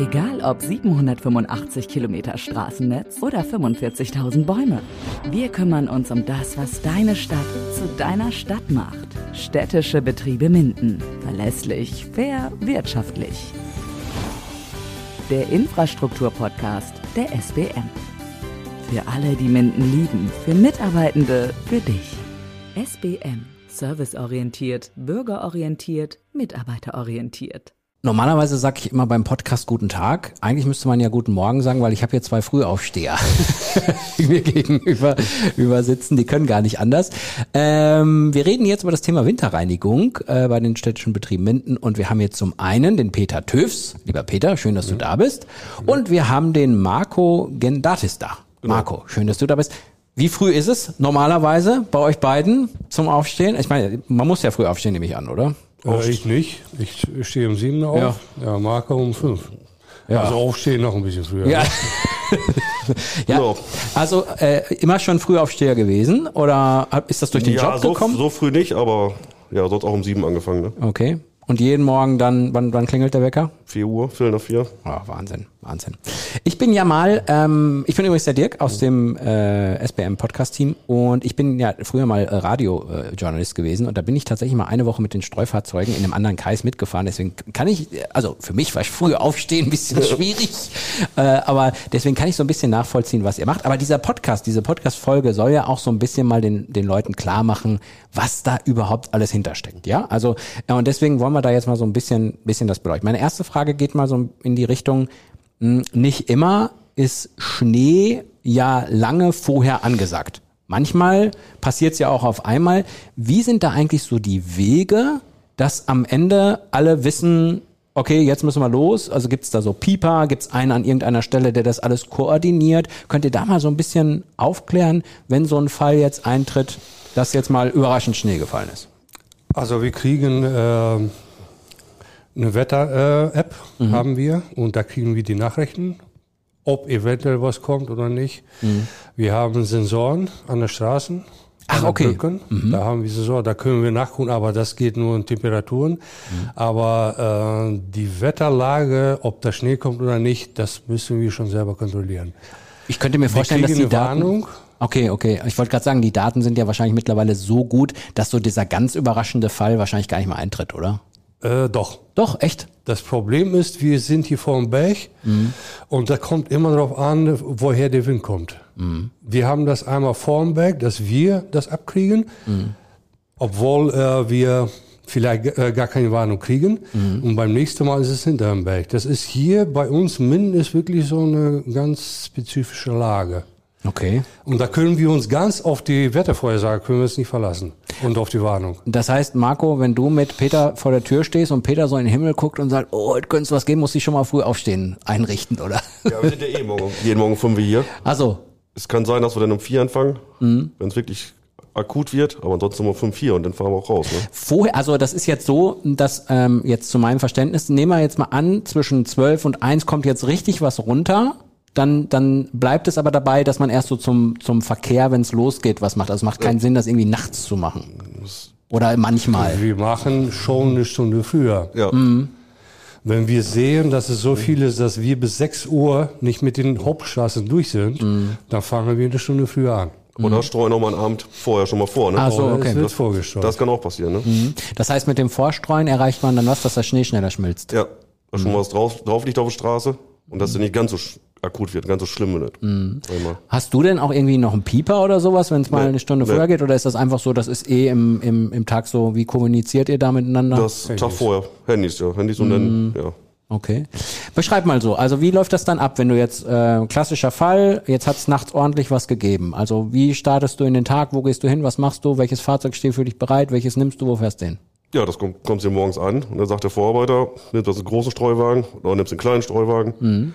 Egal ob 785 Kilometer Straßennetz oder 45.000 Bäume. Wir kümmern uns um das, was deine Stadt zu deiner Stadt macht. Städtische Betriebe Minden. Verlässlich, fair, wirtschaftlich. Der Infrastrukturpodcast der SBM. Für alle, die Minden lieben, für Mitarbeitende, für dich. SBM. Serviceorientiert, bürgerorientiert, mitarbeiterorientiert. Normalerweise sage ich immer beim Podcast guten Tag. Eigentlich müsste man ja guten Morgen sagen, weil ich habe hier zwei Frühaufsteher die mir gegenüber über sitzen. Die können gar nicht anders. Ähm, wir reden jetzt über das Thema Winterreinigung äh, bei den städtischen Betrieben Minden und wir haben jetzt zum einen den Peter Töfs. Lieber Peter, schön, dass du da bist. Und wir haben den Marco Gendatis da. Marco, schön, dass du da bist. Wie früh ist es normalerweise bei euch beiden zum Aufstehen? Ich meine, man muss ja früh aufstehen, nehme ich an, oder? Äh, ich nicht. Ich stehe um sieben auf. Ja. Ja, Marco um fünf. Ja. Also aufstehen noch ein bisschen früher. Ja. ja. Genau. Also äh, immer schon Frühaufsteher gewesen oder ist das durch den ja, Job so, gekommen? so früh nicht, aber ja, sonst auch um sieben angefangen, ne? Okay. Und jeden Morgen dann, wann, wann klingelt der Wecker? Vier Uhr, Viertel nach vier. Oh, Wahnsinn, Wahnsinn. Ich bin ja mal, ähm, ich bin übrigens der Dirk aus dem äh, SBM Podcast Team und ich bin ja früher mal äh, Radiojournalist äh, gewesen und da bin ich tatsächlich mal eine Woche mit den Streufahrzeugen in einem anderen Kreis mitgefahren. Deswegen kann ich, also für mich war ich früher aufstehen ein bisschen schwierig, äh, aber deswegen kann ich so ein bisschen nachvollziehen, was ihr macht. Aber dieser Podcast, diese Podcast-Folge soll ja auch so ein bisschen mal den, den Leuten klar machen, was da überhaupt alles hintersteckt. Ja, also ja, und deswegen wollen wir da jetzt mal so ein bisschen, bisschen das beleuchten. Meine erste Frage geht mal so in die Richtung, mh, nicht immer ist Schnee ja lange vorher angesagt. Manchmal passiert es ja auch auf einmal. Wie sind da eigentlich so die Wege, dass am Ende alle wissen, okay, jetzt müssen wir los? Also gibt's da so Pieper, gibt's einen an irgendeiner Stelle, der das alles koordiniert? Könnt ihr da mal so ein bisschen aufklären, wenn so ein Fall jetzt eintritt, dass jetzt mal überraschend Schnee gefallen ist? Also wir kriegen äh, eine Wetter-App, Mhm. haben wir. Und da kriegen wir die Nachrichten, ob eventuell was kommt oder nicht. Wir haben Sensoren an den Straßen. Mhm. Ach, okay. Mhm. Da haben wir Sensoren, da können wir nachgucken, aber das geht nur in Temperaturen. Mhm. Aber äh, die Wetterlage, ob da Schnee kommt oder nicht, das müssen wir schon selber kontrollieren. Ich könnte mir vorstellen, dass die eine Daten. Warnung. Okay, okay. Ich wollte gerade sagen, die Daten sind ja wahrscheinlich mittlerweile so gut, dass so dieser ganz überraschende Fall wahrscheinlich gar nicht mehr eintritt, oder? Äh, doch. Doch, echt? Das Problem ist, wir sind hier vor dem Berg und da kommt immer darauf an, woher der Wind kommt. Wir haben das einmal vor dem Berg, dass wir das abkriegen, obwohl äh, wir vielleicht äh, gar keine Warnung kriegen. Und beim nächsten Mal ist es hinter dem Berg. Das ist hier bei uns Minden ist wirklich so eine ganz spezifische Lage. Okay. Und da können wir uns ganz auf die Wettervorhersage können wir uns nicht verlassen und auf die Warnung. Das heißt, Marco, wenn du mit Peter vor der Tür stehst und Peter so in den Himmel guckt und sagt, oh, heute könnte es was geben, muss ich schon mal früh aufstehen, einrichten, oder? Ja, wir sind ja eh morgen, jeden Morgen fünf Uhr hier. Also, Es kann sein, dass wir dann um vier anfangen, Mhm. wenn es wirklich akut wird, aber ansonsten um fünf, vier und dann fahren wir auch raus. Ne? vorher, also das ist jetzt so, dass ähm, jetzt zu meinem Verständnis, nehmen wir jetzt mal an, zwischen 12 und 1 kommt jetzt richtig was runter. Dann, dann bleibt es aber dabei, dass man erst so zum, zum Verkehr, wenn es losgeht, was macht. Also es macht keinen Sinn, das irgendwie nachts zu machen. Oder manchmal. Wir machen schon eine Stunde früher. Ja. Wenn wir sehen, dass es so viel ist, dass wir bis 6 Uhr nicht mit den Hauptstraßen durch sind, dann fangen wir eine Stunde früher an. Oder streuen auch mal einen Abend vorher schon mal vor. Ne? Ah, so, okay. Das, vorgestreut. das kann auch passieren. Ne? Das heißt, mit dem Vorstreuen erreicht man dann was, dass der Schnee schneller schmilzt. Ja, dass schon was drauf, drauf liegt auf der Straße und dass es nicht ganz so akut wird, ganz so schlimm wird. Mal. Hast du denn auch irgendwie noch einen Pieper oder sowas, wenn es mal Nee, eine Stunde nee. früher geht? Oder ist das einfach so, das ist eh im, im, im Tag so, wie kommuniziert ihr da miteinander? Das Tag vorher. Handys, ja. Handys und dann, ja. Okay. Beschreib mal so. Also wie läuft das dann ab, wenn du jetzt äh, klassischer Fall, jetzt hat's nachts ordentlich was gegeben. Also wie startest du in den Tag, wo gehst du hin, was machst du, welches Fahrzeug steht für dich bereit, welches nimmst du, wo fährst du hin? Ja, das kommt, kommst dir morgens an und dann sagt der Vorarbeiter, nimmst du einen großen Streuwagen oder nimmst einen kleinen Streuwagen.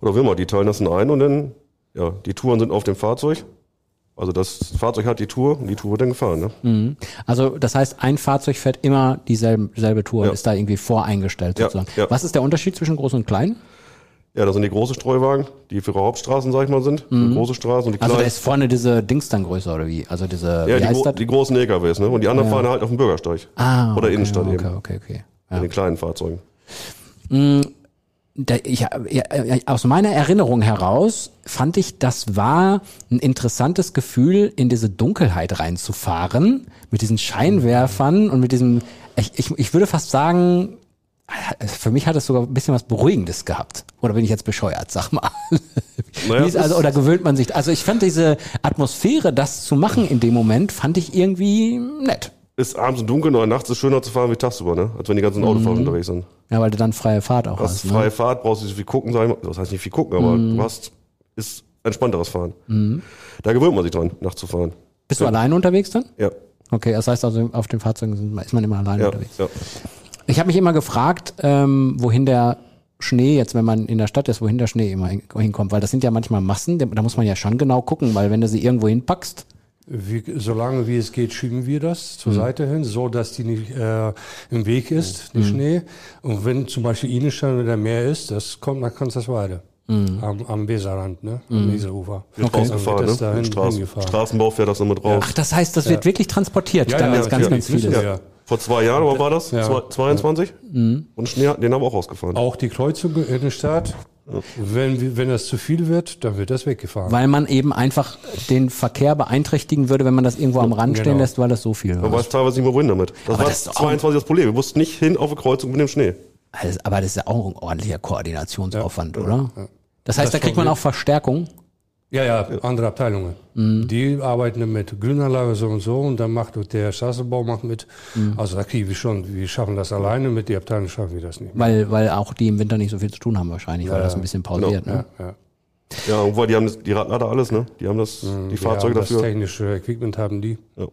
Oder will man, die teilen das in ein und dann, ja, die Touren sind auf dem Fahrzeug. Also das Fahrzeug hat die Tour und die Tour wird dann gefahren. Ne? Also das heißt, ein Fahrzeug fährt immer dieselbe selbe Tour, Ja. ist da irgendwie voreingestellt Ja, sozusagen. ja. Was ist der Unterschied zwischen groß und klein? Ja, das sind die großen Streuwagen, die für Hauptstraßen, sag ich mal, sind. Für große Straßen und die Also da kleinen. ist vorne diese Dings dann größer oder wie? Also diese, ja, die, gro die großen LKWs, ne? Und die anderen fahren halt auf dem Bürgersteig. ah, Oder okay, Innenstadt okay, eben. okay, okay. In den kleinen Fahrzeugen. Da, ich, ja, aus meiner Erinnerung heraus fand ich, das war ein interessantes Gefühl, in diese Dunkelheit reinzufahren, mit diesen Scheinwerfern und mit diesem, ich, ich, ich würde fast sagen, für mich hat es sogar ein bisschen was Beruhigendes gehabt. Oder bin ich jetzt bescheuert, sag mal. Naja, also, oder gewöhnt man sich, also ich fand diese Atmosphäre, das zu machen in dem Moment, fand ich irgendwie nett. Ist abends und dunkel, oder nachts ist schöner zu fahren wie tagsüber, ne? Als wenn die ganzen Autofahrer unterwegs sind. Ja, weil du dann freie Fahrt auch Du hast hast. freie Ne? Fahrt, brauchst nicht so viel gucken, sag ich mal. Das heißt nicht viel gucken, aber du hast, ist entspannteres Fahren. Da gewöhnt man sich dran, nachts zu fahren. Bist du alleine unterwegs dann? Ja, Okay, das heißt also, auf den Fahrzeugen ist man immer alleine ja, unterwegs. ja. Ich habe mich immer gefragt, ähm, wohin der Schnee, jetzt wenn man in der Stadt ist, wohin der Schnee immer hin, hinkommt, weil das sind ja manchmal Massen, da muss man ja schon genau gucken, weil wenn du sie irgendwo hinpackst, Wie, solange wie es geht, schieben wir das zur Seite hin, so dass die nicht äh, im Weg ist, der Schnee. Und wenn zum Beispiel Innenstadt oder Meer ist, das kommt nach Konzersweide. Am, am Weserrand, ne? Am Weserufer. Wird Okay. das ne? dahin Straßen. Straßenbau fährt das mit raus. ach, das heißt, das wird wirklich transportiert, Ja, dann ja, ist ganz, ja, ganz die müssen vieles. ja. Vor zwei Jahren, aber war das? Ja. Zwei- 22? Und Schnee, den haben wir auch rausgefahren. Auch die Kreuzung in der Stadt, wenn, wenn das zu viel wird, dann wird das weggefahren. Weil man eben einfach den Verkehr beeinträchtigen würde, wenn man das irgendwo am Rand stehen Genau. lässt, weil das so viel Man weiß teilweise nicht mehr wohin damit. Das war das ist doch auch- 22 das Problem. Wir mussten nicht hin auf eine Kreuzung mit dem Schnee. Also, aber das ist ja auch ein ordentlicher Koordinationsaufwand, oder? Das heißt, Das da kriegt man auch Verstärkung. Ja, ja, andere Abteilungen. Die arbeiten mit Grünanlage so und so und dann macht der Straßenbau macht mit. Also da kriegen wir schon, wir schaffen das alleine, mit der Abteilung schaffen wir das nicht. Weil, weil auch die im Winter nicht so viel zu tun haben wahrscheinlich, weil Ja, das ein bisschen pausiert. genau. Ne? Ja, ja. Ja, und weil die haben das, die Radlader alles, ne? Die haben das, die Die Fahrzeuge das dafür. technische Equipment haben die. Ja.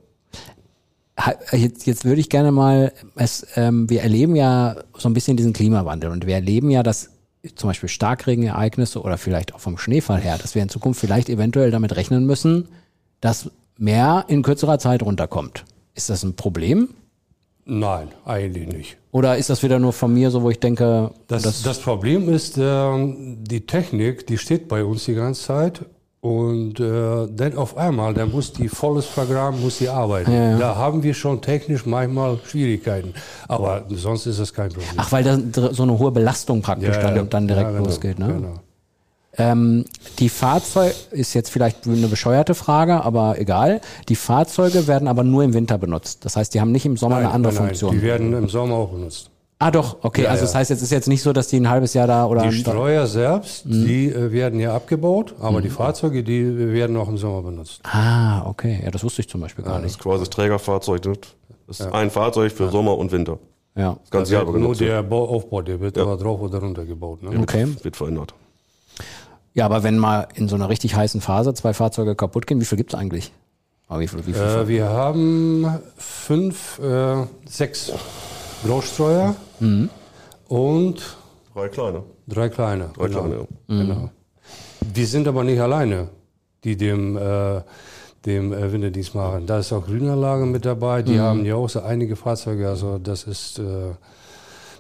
Jetzt, jetzt würde ich gerne mal, es, ähm, wir erleben ja so ein bisschen diesen Klimawandel und wir erleben ja, dass zum Beispiel Starkregenereignisse oder vielleicht auch vom Schneefall her, dass wir in Zukunft vielleicht eventuell damit rechnen müssen, dass mehr in kürzerer Zeit runterkommt. Ist das ein Problem? Nein, eigentlich nicht. Oder ist das wieder nur von mir so, wo ich denke, Das, das, Problem ist, ähm, die Technik, die steht bei uns die ganze Zeit. Und äh, dann auf einmal, dann muss die volles Programm muss die arbeiten. Ja, ja. Da haben wir schon technisch manchmal Schwierigkeiten. Aber sonst ist das kein Problem. ach, weil da so eine hohe Belastung praktisch dann, dann direkt ja, genau, losgeht. Ne? Genau. Ähm, die Fahrzeuge ist jetzt vielleicht eine bescheuerte Frage, aber egal. Die Fahrzeuge werden aber nur im Winter benutzt. Das heißt, die haben nicht im Sommer eine andere nein, Funktion. Die werden im Sommer auch benutzt. Ah, doch, okay. Ja, also ja. das heißt, jetzt ist jetzt nicht so, dass die ein halbes Jahr da oder Die Streuer selbst, Mhm. die äh, werden ja abgebaut, aber die Fahrzeuge, die werden auch im Sommer benutzt. Ah, okay. Ja, das wusste ich zum Beispiel gar Das nicht. ist quasi das Trägerfahrzeug. ne? Das ist ein Fahrzeug für Sommer und Winter. Ja. Das ganze Jahr über Nur der Bau, Aufbau, der wird aber drauf oder runter gebaut. Ne? Okay. Wird verändert. Ja, aber wenn mal in so einer richtig heißen Phase zwei Fahrzeuge kaputt gehen, wie viel gibt's eigentlich? Wie viel, wie viel? Äh, wir haben fünf, äh, sechs Großstreuer Mhm. und Drei kleine. drei kleine. Drei genau. kleine, ja. genau. Wir sind aber nicht alleine, die dem, äh, dem äh, Winterdienst machen. Da ist auch Grünanlage mit dabei, Mhm. die haben ja auch so einige Fahrzeuge, also das ist äh,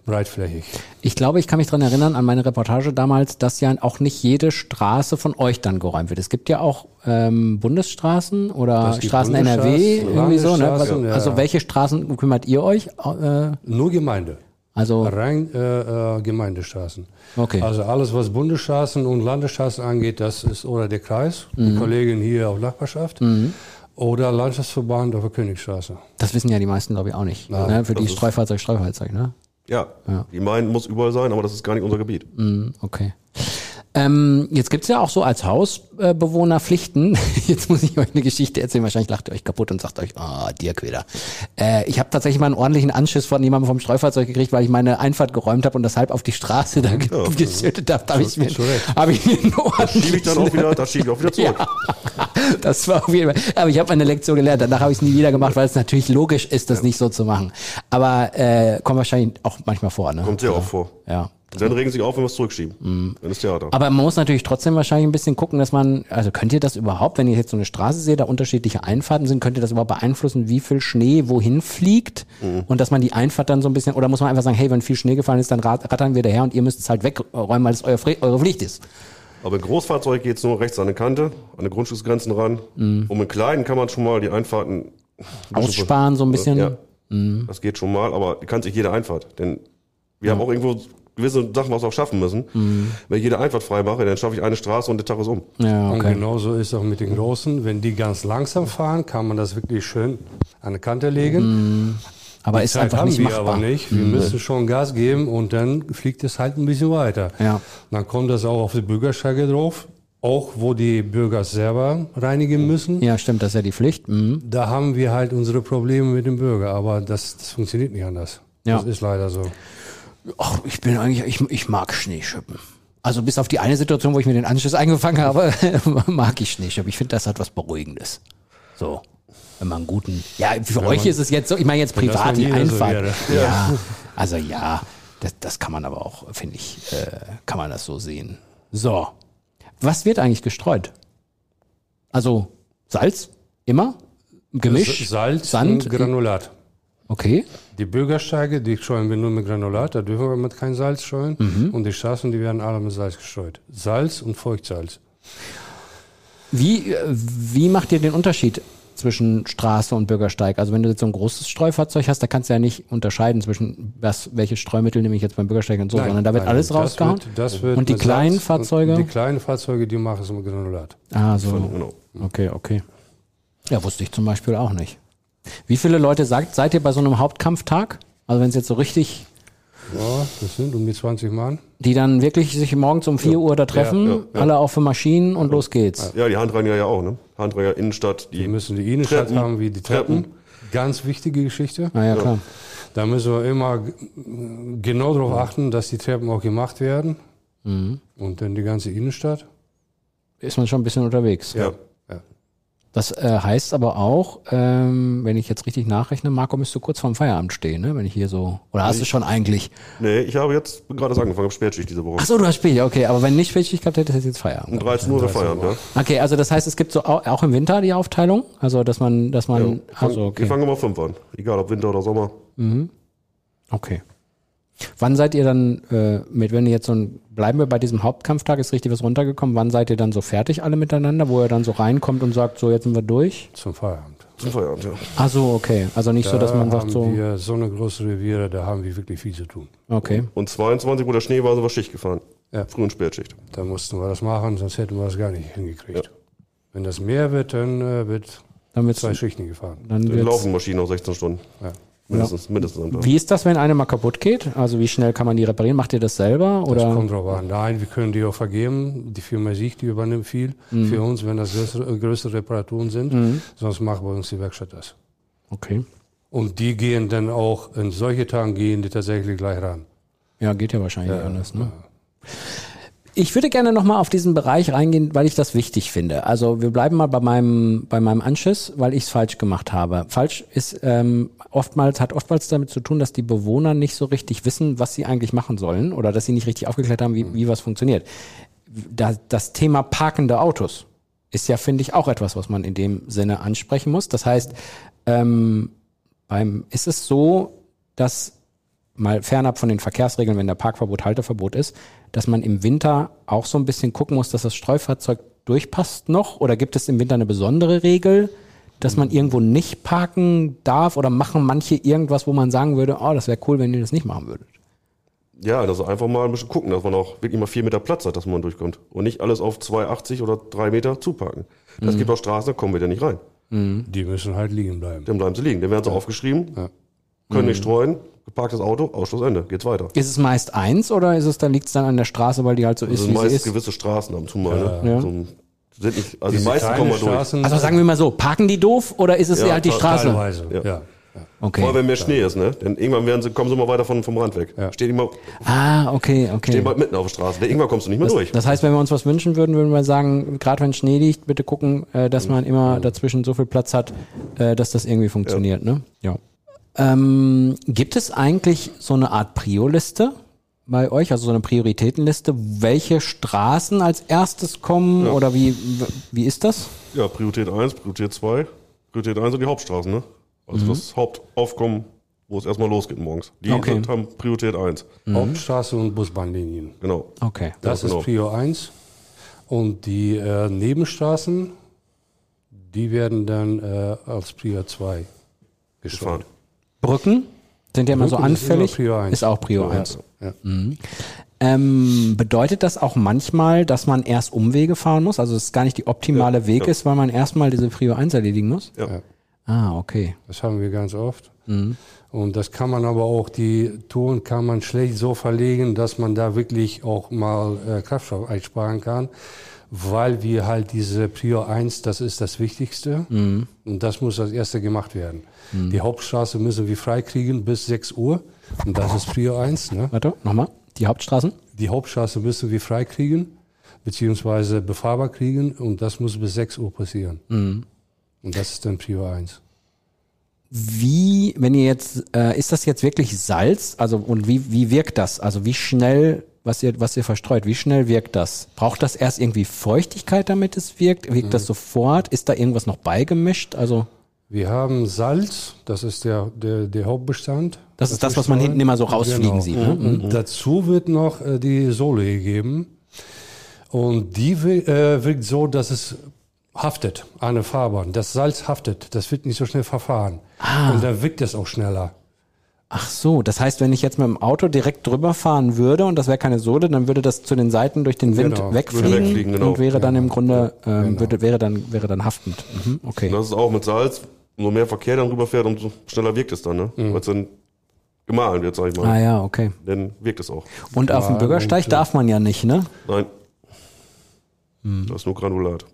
breitflächig. Ich glaube, ich kann mich dran erinnern an meine Reportage damals, dass ja auch nicht jede Straße von euch dann geräumt wird. Es gibt ja auch ähm, Bundesstraßen oder Straßen NRW, irgendwie so. Ne? Landesstraßen, Also, ja. also welche Straßen kümmert ihr euch? Äh, Nur Gemeinde. Also Rein äh, äh, Gemeindestraßen. Okay. Also alles, was Bundesstraßen und Landesstraßen angeht, das ist oder der Kreis, die Kollegin hier auf Nachbarschaft, oder Landschaftsverband auf der Königstraße. das wissen ja die meisten, glaube ich, auch nicht. ne? Für die Streufahrzeug, Streufahrzeug, ne? Ja, die meinen, muss überall sein, aber das ist gar nicht unser Gebiet. Mhm, okay. Ähm, jetzt gibt's ja auch so als Hausbewohner Pflichten. Jetzt muss ich euch eine Geschichte erzählen. Wahrscheinlich lacht ihr euch kaputt und sagt euch, ah, Dirk wieder. Äh, ich habe tatsächlich mal einen ordentlichen Anschiss von jemandem vom Streufahrzeug gekriegt, weil ich meine Einfahrt geräumt habe und das halb auf die Straße da ge geschüttet habe. Da habe ich mir, hab ich mir einen Schiebe ich dann auch wieder, das schiebe ich auch wieder zurück. das war auf jeden Fall. Aber ich habe meine Lektion gelernt. Danach habe ich es nie wieder gemacht, weil es natürlich logisch ist, das nicht so zu machen. Aber äh, kommt wahrscheinlich auch manchmal vor, ne? Kommt sehr oft vor. Ja. Dann regen sie sich auf, wenn wir es zurückschieben. Dann ist Theater. Aber man muss natürlich trotzdem wahrscheinlich ein bisschen gucken, dass man, also könnt ihr das überhaupt, wenn ihr jetzt so eine Straße seht, da unterschiedliche Einfahrten sind, könnt ihr das überhaupt beeinflussen, wie viel Schnee wohin fliegt? Und dass man die Einfahrt dann so ein bisschen, oder muss man einfach sagen, hey, wenn viel Schnee gefallen ist, dann rat- rattern wir daher und ihr müsst es halt wegräumen, weil es euer, eure Pflicht ist. Aber im Großfahrzeug geht es nur rechts an die Kante, an die Grundstücksgrenzen ran. Und mit kleinen kann man schon mal die Einfahrten Aussparen so ein bisschen. Ja, das geht schon mal, aber kann sich jede Einfahrt. Denn wir haben auch irgendwo gewisse Sachen was auch schaffen müssen. Wenn ich jede Einfahrt frei mache, dann schaffe ich eine Straße und der Tag ist um. Ja, Und okay. genauso ist auch mit den Großen. Wenn die ganz langsam fahren, kann man das wirklich schön an die Kante legen. Aber Die ist Zeit einfach haben nicht wir machbar. aber nicht. Wir müssen schon Gas geben und dann fliegt es halt ein bisschen weiter. Ja. Dann kommt das auch auf die Bürgersteige drauf, auch wo die Bürger selber reinigen müssen. Ja, stimmt, das ist ja die Pflicht. Mhm. Da haben wir halt unsere Probleme mit dem Bürger, aber das, das funktioniert nicht anders. Ja. Das ist leider so. Ach, ich bin eigentlich, ich, ich mag Schneeschippen. Also bis auf die eine Situation, wo ich mir den Anschluss eingefangen habe, mag ich Schneeschippen. Ich finde, das hat was Beruhigendes. So. Wenn man einen guten, ja, für euch ist es jetzt so, ich meine jetzt privat die jeder so Einfahrt. wäre. ja, also ja, das, das kann man aber auch, finde ich, äh, kann man das so sehen. So. Was wird eigentlich gestreut? Also Salz? Immer? Gemisch? Salz Sand? und Granulat. Okay. Die Bürgersteige, die streuen wir nur mit Granulat, da dürfen wir mit kein Salz streuen. Mhm. Und die Straßen, die werden alle mit Salz gestreut. Salz und Feuchtsalz. Wie, äh, wie macht ihr den Unterschied zwischen Straße und Bürgersteig? Also wenn du jetzt so ein großes Streufahrzeug hast, da kannst du ja nicht unterscheiden zwischen was, welche Streumittel nehme ich jetzt beim Bürgersteig und so, Nein, sondern da wird nein, alles das rausgehauen. Wird, das wird und die kleinen Salz Fahrzeuge? Die kleinen Fahrzeuge, die machen es mit Granulat. ah, so. Okay, okay. Ja, wusste ich zum Beispiel auch nicht. Wie viele Leute sagt, seid ihr bei so einem Hauptkampftag? Also wenn es jetzt so richtig, Ja, das sind um die 20 Mann. die dann wirklich sich morgens um 4 Uhr da treffen, ja, ja. alle auf für Maschinen und los geht's. Ja, die Handreiniger ja auch, ne? Handreiniger Innenstadt, die Wir müssen die Innenstadt Treppen. haben wie die Treppen. Ganz wichtige Geschichte. Na ja, klar. Da müssen wir immer genau darauf achten, dass die Treppen auch gemacht werden. Mhm. Und dann die ganze Innenstadt. Ist man schon ein bisschen unterwegs. ja. Das äh, heißt aber auch, ähm, wenn ich jetzt richtig nachrechne, Marco müsste kurz vorm Feierabend stehen, ne? Wenn ich hier so. Oder hast du schon eigentlich? Nee, ich habe jetzt gerade angefangen, habe Spätschicht diese Woche. Ach so, du hast Spiel, okay. Aber wenn nicht Spätschicht gehabt hättest, hättest du jetzt Um Feierabend. 13 Uhr wir feiern, ja. Okay, also das heißt, es gibt so au- auch im Winter die Aufteilung, also dass man, dass ja. man, Wir fangen- also Wir okay, fangen immer fünf an. Egal ob Winter oder Sommer. okay. Wann seid ihr dann äh, mit, wenn ihr jetzt so ein, bleiben wir bei diesem Hauptkampftag, ist richtig was runtergekommen, wann seid ihr dann so fertig alle miteinander, wo ihr dann so reinkommt und sagt, so jetzt sind wir durch? Zum Feierabend. Zum Feierabend, ja. Ach so, okay. Also nicht so, dass man da sagt haben so, wir so eine große Reviere, da haben wir wirklich viel zu tun. okay. Und 22, wo der Schnee war, sind wir Schicht gefahren. Ja. Früh- und Spätschicht. Da mussten wir das machen, sonst hätten wir das gar nicht hingekriegt. Wenn das mehr wird, dann äh, wird Dann zwei Schichten gefahren. dann Dann laufen Maschinen auch 16 Stunden. Ja. Mindestens, mindestens am Tag. Wie ist das, wenn eine mal kaputt geht? Also wie schnell kann man die reparieren? Macht ihr das selber? Das Oder? kommt drauf an. Nein, wir können die auch vergeben. Die Firma Sieg, die übernimmt viel Mhm. für uns, wenn das größere, größere Reparaturen sind. Sonst macht bei uns die Werkstatt das. Okay. Und die gehen dann auch, in solche Tagen gehen die tatsächlich gleich ran. Ja, geht ja wahrscheinlich nicht anders, ne? Ich würde gerne nochmal auf diesen Bereich reingehen, weil ich das wichtig finde. Also wir bleiben mal bei meinem, bei meinem Anschiss, weil ich es falsch gemacht habe. Falsch ist ähm, oftmals, hat oftmals damit zu tun, dass die Bewohner nicht so richtig wissen, was sie eigentlich machen sollen oder dass sie nicht richtig aufgeklärt haben, wie, wie was funktioniert. Da, das Thema parkende Autos ist ja, finde ich, auch etwas, was man in dem Sinne ansprechen muss. Das heißt, ähm, beim, ist es so, dass mal fernab von den Verkehrsregeln, wenn der Parkverbot, Halteverbot ist, dass man im Winter auch so ein bisschen gucken muss, dass das Streufahrzeug durchpasst noch? Oder gibt es im Winter eine besondere Regel, dass man irgendwo nicht parken darf? Oder machen manche irgendwas, wo man sagen würde, oh, das wäre cool, wenn ihr das nicht machen würdet? Ja, also einfach mal ein bisschen gucken, dass man auch wirklich mal vier Meter Platz hat, dass man durchkommt. Und nicht alles auf 2,80 oder drei Meter zuparken. Das gibt auch Straßen, da kommen wir da nicht rein. Die müssen halt liegen bleiben. Dann bleiben sie liegen. Dann werden sie aufgeschrieben, können nicht streuen, geparktes Auto, Ausschluss Ende, geht's weiter. Ist es meist eins oder ist es, da liegt es dann an der Straße, weil die halt so Das ist, sind wie sie meist ist? gewisse Straßen ab und zu mal. Ne? Ja. So, sind nicht, also die meisten kommen mal durch. Also sagen wir mal so, parken die doof oder ist es Ja, halt die Straße? teilweise. Ja. Ja. Okay. Vor allem, wenn mehr Schnee ist, ne? Denn irgendwann werden sie, kommen sie mal weiter von, vom Rand weg. Ja. Stehen immer, Ah, okay, okay. stehen bald mitten auf der Straße. Denn irgendwann kommst du nicht mehr durch. Das heißt, wenn wir uns was wünschen würden, würden wir sagen, gerade wenn Schnee liegt, bitte gucken, äh, dass man immer dazwischen so viel Platz hat, äh, dass das irgendwie funktioniert. Ne? Ja. Ähm, gibt es eigentlich so eine Art Prio-Liste bei euch, also so eine Prioritätenliste, welche Straßen als erstes kommen oder wie, wie ist das? Ja, Priorität 1, Priorität 2. Priorität 1 sind die Hauptstraßen, ne? Also das Hauptaufkommen, wo es erstmal losgeht morgens. Die Okay. sind, haben Priorität 1. Hauptstraße und Busbahnlinien. Genau. Okay. Das Ja, genau. ist Prio 1. Und die äh, Nebenstraßen, die werden dann äh, als Prio 2 Gefahren. Brücken sind ja immer so Brücken ist immer anfällig. Prio eins. Ist auch Prio Ja. 1. Ja. Ähm, bedeutet das auch manchmal, dass man erst Umwege fahren muss? Also es ist gar nicht die optimale Ja, Weg ja. ist, weil man erstmal diese Prio 1 erledigen muss? Ja. Ah, okay. Das haben wir ganz oft. Und das kann man aber auch, die Touren kann man schlecht so verlegen, dass man da wirklich auch mal äh, Kraftstoff einsparen kann, weil wir halt diese Prior 1, das ist das Wichtigste. Und das muss als erste gemacht werden. Die Hauptstraße müssen wir freikriegen bis 6 Uhr. Und das ist Prior 1. Ne? Warte, nochmal. Die Hauptstraßen? Die Hauptstraße müssen wir freikriegen, beziehungsweise befahrbar kriegen. Und das muss bis 6 Uhr passieren. Und das ist dann Prior 1. Wie, wenn ihr jetzt, äh, ist das jetzt wirklich Salz? Also und wie, wie wirkt das? Also wie schnell, was ihr, was ihr verstreut, wie schnell wirkt das? Braucht das erst irgendwie Feuchtigkeit, damit es wirkt? Wirkt das sofort? Ist da irgendwas noch beigemischt? Also Wir haben Salz, das ist der, der, der Hauptbestand. das ist das, was man hinten immer so rausfliegen Genau. sieht. Ne? Und dazu wird noch äh, die Sohle gegeben. Und die äh, wirkt so, dass es haftet an der Fahrbahn. Das Salz haftet, das wird nicht so schnell verfahren. Ah. Und dann wirkt es auch schneller. Ach so, das heißt, wenn ich jetzt mit dem Auto direkt drüber fahren würde und das wäre keine Sohle, dann würde das zu den Seiten durch den Wind Genau. wegfliegen, Würde wegfliegen, genau. und wäre dann im Grunde ähm, Genau. würde, wäre dann wäre dann haftend. Mhm, okay. Und das ist auch mit Salz, umso mehr Verkehr dann rüberfährt, umso schneller wirkt es dann, ne? Weil es dann gemahlen wird, sag ich mal. Ah ja, okay. Dann wirkt es auch. Und auf dem Ja, Bürgersteig darf man ja nicht, ne? Nein. Hm. Das ist nur Granulat.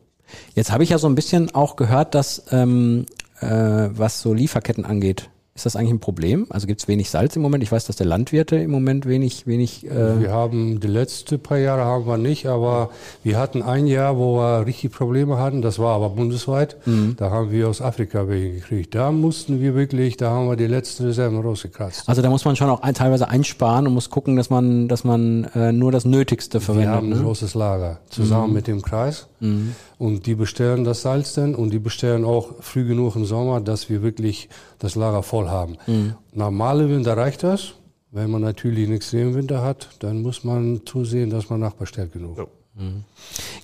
Jetzt habe ich ja so ein bisschen auch gehört, dass ähm, äh, was so Lieferketten angeht, ist das eigentlich ein Problem? Also gibt es wenig Salz im Moment? Ich weiß, dass der Landwirte im Moment wenig, wenig. Äh, Wir haben die letzten paar Jahre haben wir nicht, aber wir hatten ein Jahr, wo wir richtig Probleme hatten. Das war aber bundesweit. Mhm. Da haben wir aus Afrika welche gekriegt. Da mussten wir wirklich, da haben wir die letzten Reserven rausgekratzt. also da muss man schon auch ein, teilweise einsparen und muss gucken, dass man, dass man äh, nur das Nötigste Wir verwendet. haben ein Ne? großes Lager zusammen mit dem Kreis und die bestellen das Salz dann und die bestellen auch früh genug im Sommer, dass wir wirklich das Lager voll haben. Normale Winter reicht das. Wenn man natürlich einen extremen Winter hat, dann muss man zusehen, dass man nachbestellt genug. Ja.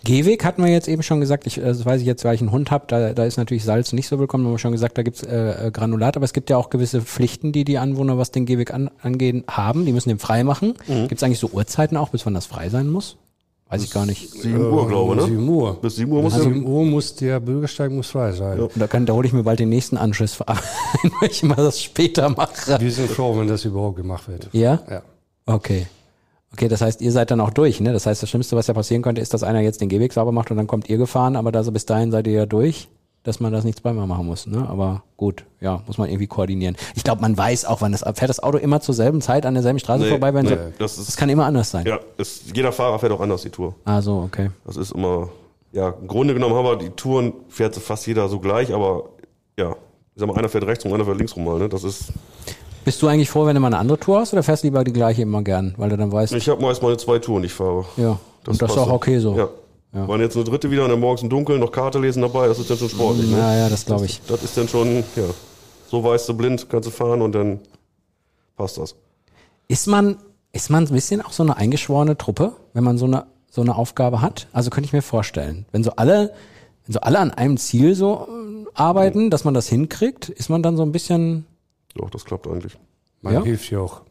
Gehweg hatten wir jetzt eben schon gesagt, ich, äh, das weiß ich jetzt, weil ich einen Hund habe, da, da ist natürlich Salz nicht so willkommen, haben wir schon gesagt, da gibt's äh, äh, Granulat, aber es gibt ja auch gewisse Pflichten, die die Anwohner, was den Gehweg an, angehen, haben. Die müssen den frei machen. Gibt's eigentlich so Uhrzeiten auch, bis wann das frei sein muss? Weiß ich gar nicht. 7 Uhr, glaube ich, ne? 7 Uhr. Bis 7 Uhr muss er. 7 Uhr muss der Bürgersteig muss frei sein. Und da, kann, da hole ich mir bald den nächsten Anschluss ein, weil ich mal das später mache. Wir sind froh, wenn das überhaupt gemacht wird. Ja? Ja. Okay. Okay, das heißt, ihr seid dann auch durch, ne? Das heißt, das Schlimmste, was ja passieren könnte, ist, dass einer jetzt den Gehweg sauber macht und dann kommt ihr gefahren, aber da so bis dahin seid ihr ja durch, dass man das nicht zweimal machen muss, ne? Aber gut, ja, muss man irgendwie koordinieren. Ich glaube, man weiß auch, wann das fährt das Auto immer zur selben Zeit an derselben Straße Nee, vorbei, wenn nee, so, das das ist- kann immer anders sein. Ja, es, jeder Fahrer fährt auch anders die Tour. Ah, so, okay. Das ist immer, ja, im Grunde genommen haben wir die Touren, fährt fast jeder so gleich, aber ja, ich sag mal, einer fährt rechts rum, einer fährt links rum mal, ne? Das ist, Bist du eigentlich froh, wenn du mal eine andere Tour hast oder fährst du lieber die gleiche immer gern, weil du dann weißt, ich habe meist meine zwei Touren, die ich fahre. ja, und das ist auch okay so. Ja. Waren jetzt eine dritte wieder und dann morgens im Dunkeln noch Karte lesen dabei, das ist dann schon sportlich, ne? Ja, ja, das glaube ich. Das ist dann schon, ja, so weißt du blind, kannst du fahren und dann passt das. Ist man, ist man ein bisschen auch so eine eingeschworene Truppe, wenn man so eine, so eine Aufgabe hat? Also könnte ich mir vorstellen. Wenn so alle, wenn so alle an einem Ziel so äh, arbeiten, dass man das hinkriegt, ist man dann so ein bisschen, Doch, das klappt eigentlich. Man Ja? hilft ja auch.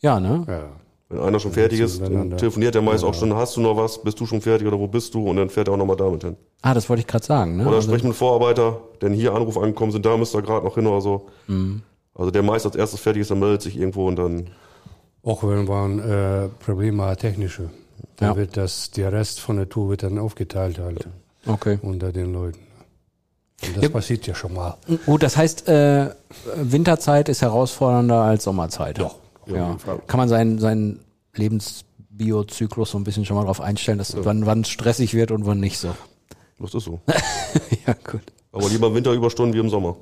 ja, ne? Ja. Wenn einer schon fertig ist, dann telefoniert der meist auch schon, hast du noch was, bist du schon fertig oder wo bist du? Und dann fährt er auch nochmal damit hin. Ah, das wollte ich gerade sagen, ne? Oder Also, sprechen mit Vorarbeiter, denn hier Anruf angekommen sind, da müsst ihr gerade noch hin oder so. Mhm. Also der meist als erstes fertig ist, der meldet sich irgendwo und dann, Auch wenn man äh, Probleme hat, technische. Dann Ja. wird das, der Rest von der Tour wird dann aufgeteilt halt okay. unter den Leuten. Und das Ja. passiert ja schon mal. Gut, das heißt, äh, Winterzeit ist herausfordernder als Sommerzeit. Ja. Ja. Kann man seinen, seinen Lebensbiozyklus so ein bisschen schon mal darauf einstellen, dass wann, wann es stressig wird und wann nicht so. das ist so. ja, gut. Aber lieber im Winter Überstunden wie im Sommer.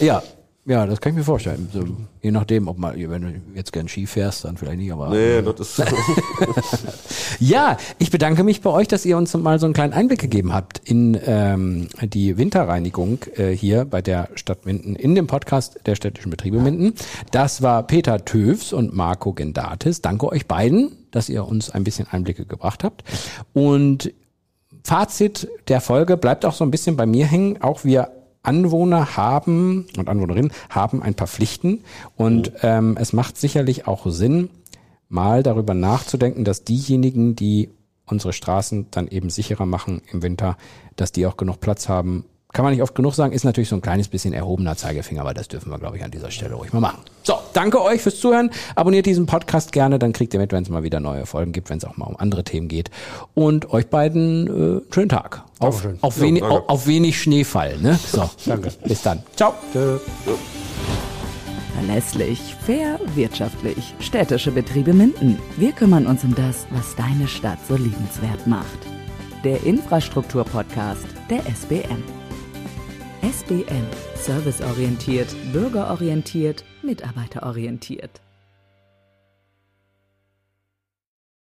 Ja, ja, das kann ich mir vorstellen. So, je nachdem, ob mal, wenn du jetzt gern Ski fährst, dann vielleicht nicht, aber. Nee, das ist, Ja, ich bedanke mich bei euch, dass ihr uns mal so einen kleinen Einblick gegeben habt in ähm, die Winterreinigung äh, hier bei der Stadt Minden in dem Podcast der städtischen Betriebe Minden. Das war Peter Töfs und Marco Gendatis. Danke euch beiden, dass ihr uns ein bisschen Einblicke gebracht habt. Und Fazit der Folge bleibt auch so ein bisschen bei mir hängen. Auch wir Anwohner haben und Anwohnerinnen haben ein paar Pflichten und ähm, es macht sicherlich auch Sinn, mal darüber nachzudenken, dass diejenigen, die unsere Straßen dann eben sicherer machen im Winter, dass die auch genug Platz haben. Kann man nicht oft genug sagen, ist natürlich so ein kleines bisschen erhobener Zeigefinger, aber das dürfen wir, glaube ich, an dieser Stelle ruhig mal machen. So, danke euch fürs Zuhören. Abonniert diesen Podcast gerne, dann kriegt ihr mit, wenn es mal wieder neue Folgen gibt, wenn es auch mal um andere Themen geht. Und euch beiden äh, schönen Tag. Auf, auf, Ja, wenig, auf, auf wenig Schneefall. Ne? So, danke. Bis dann. Ciao. Verlässlich, fair, wirtschaftlich. Städtische Betriebe Minden. Wir kümmern uns um das, was deine Stadt so liebenswert macht. Der Infrastruktur-Podcast der SBM. SBM. Serviceorientiert, bürgerorientiert, mitarbeiterorientiert.